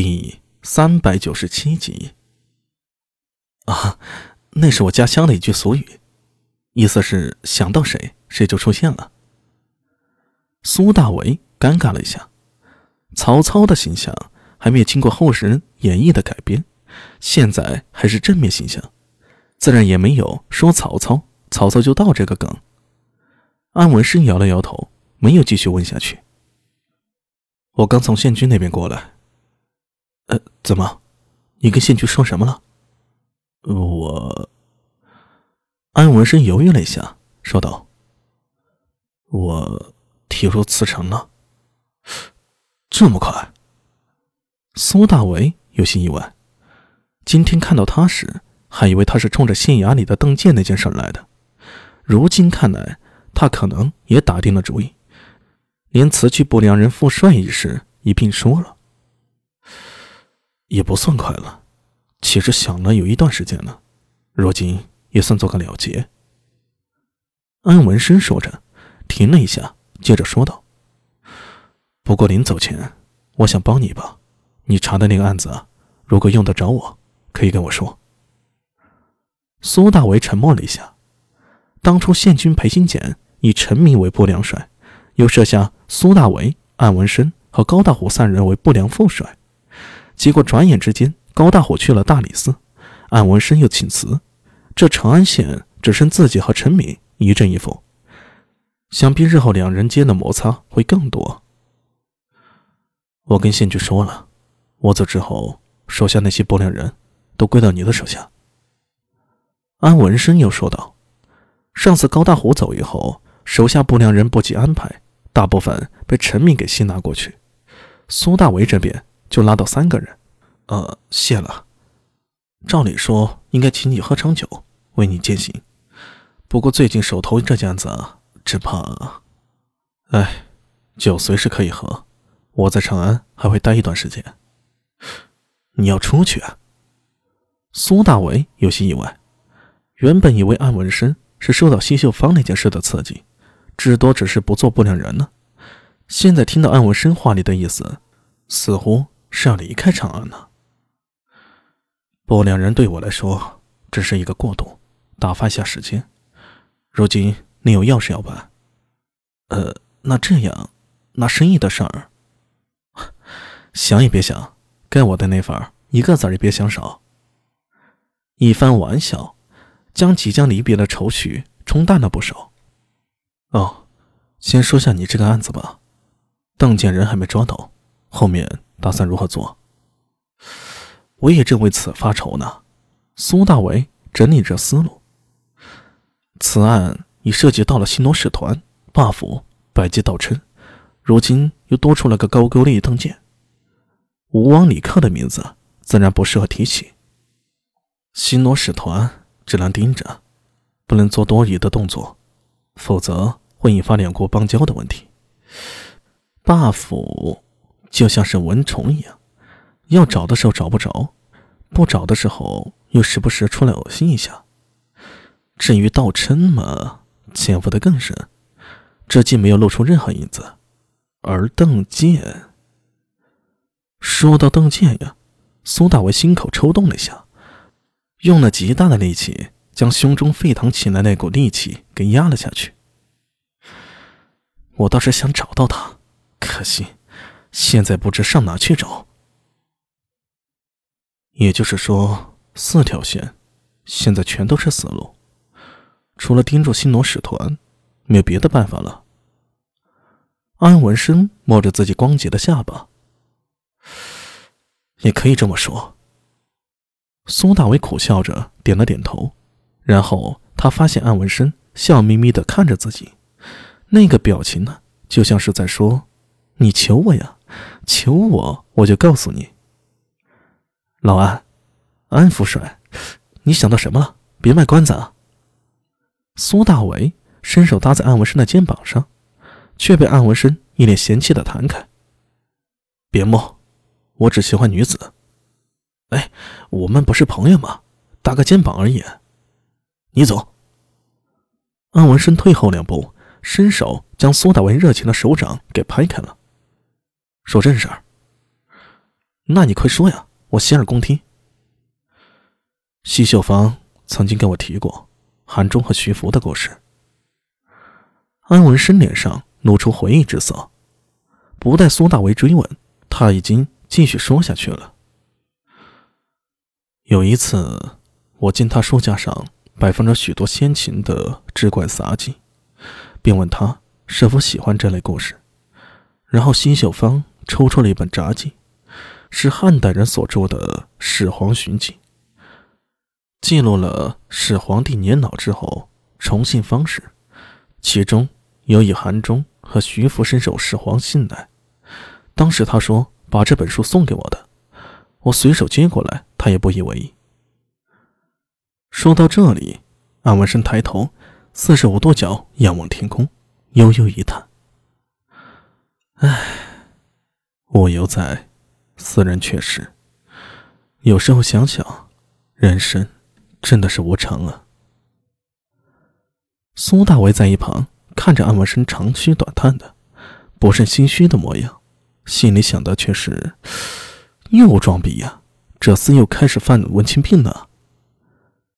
第三百九十七集。啊，那是我家乡的一句俗语，意思是想到谁，谁就出现了。苏大为尴尬了一下，曹操的形象还没有经过后世人演绎的改编，现在还是正面形象，自然也没有说曹操，曹操就到这个梗。安文生摇了摇头，没有继续问下去。我刚从县军那边过来。呃，怎么？你跟县局说什么了？我……安文生犹豫了一下，说道：“我提出辞呈了。”这么快？苏大为有些意外。今天看到他时，还以为他是冲着县衙里的邓健那件事来的。如今看来，他可能也打定了主意。连辞去不良人副帅一事一并说了，也不算快了。其实想了有一段时间了，如今也算做个了结。安文生说着，停了一下，接着说道：“不过临走前，我想帮你一把。你查的那个案子，如果用得着我，可以跟我说。”苏大为沉默了一下。当初县军裴新简以陈明为不良帅。又设下苏大为、安文生和高大虎三人为不良副帅，结果转眼之间，高大虎去了大理寺，安文生又请辞，这长安县只剩自己和陈敏一正一负，想必日后两人间的摩擦会更多。我跟县局说了，我走之后，手下那些不良人都归到你的手下。安文生又说道：“上次高大虎走以后，手下不良人不及安排。”大部分被陈敏给吸纳过去，苏大为这边就拉到三个人。呃，谢了。照理说应该请你喝场酒，为你践行。不过最近手头这件案子，只怕……哎，酒随时可以喝。我在长安还会待一段时间。你要出去啊？苏大为有些意外，原本以为安文生是受到西秀芳那件事的刺激。至多只是不做不良人呢。现在听到安文生话里的意思，似乎是要离开长安呢。不过两人对我来说只是一个过渡，打发一下时间。如今你有要事要办，呃，那这样，那生意的事儿，想也别想，该我的那份一个字也别想少。一番玩笑，将即将离别的愁绪冲淡了不少。哦，先说下你这个案子吧。邓建人还没抓到，后面打算如何做？我也正为此发愁呢。苏大为整理着思路。此案已涉及到了新罗使团、霸府、百济道琛，如今又多出了个高句丽邓建，吴王李克的名字自然不适合提起。新罗使团只能盯着，不能做多余的动作。否则会引发两国邦交的问题。霸府就像是蚊虫一样，要找的时候找不着，不找的时候又时不时出来恶心一下。至于道琛嘛，潜伏的更深，至今没有露出任何影子。而邓健，说到邓健呀，苏大为心口抽动了一下，用了极大的力气。将胸中沸腾起来那股戾气给压了下去。我倒是想找到他，可惜现在不知上哪去找。也就是说，四条线现在全都是死路，除了盯住新罗使团，没有别的办法了。安文生摸着自己光洁的下巴，也可以这么说。苏大伟苦笑着点了点头。然后他发现安文生笑眯眯的看着自己，那个表情呢，就像是在说：“你求我呀，求我，我就告诉你。”老安，安副帅，你想到什么了？别卖关子啊！苏大伟伸手搭在安文生的肩膀上，却被安文生一脸嫌弃的弹开：“别摸，我只喜欢女子。哎，我们不是朋友吗？搭个肩膀而已。”你走。安文生退后两步，伸手将苏大为热情的手掌给拍开了。说正事儿。那你快说呀，我洗耳恭听。西秀芳曾经跟我提过韩忠和徐福的故事。安文生脸上露出回忆之色，不待苏大为追问，他已经继续说下去了。有一次，我见他书架上摆放着许多先秦的志怪杂记，便问他是否喜欢这类故事。然后，西秀芳抽出了一本札记，是汉代人所著的《始皇寻记》，记录了始皇帝年老之后重信方式，其中有以韩忠和徐福深受始皇信赖。当时他说把这本书送给我的。我随手接过来，他也不以为意。说到这里，安文生抬头，四十五度角仰望天空，悠悠一叹：“我犹在，斯人却是。有时候想想，人生真的是无常啊。”苏大为在一旁看着安文生长吁短叹的、不甚心虚的模样，心里想的却是。又装逼呀！这厮又开始犯文青病了。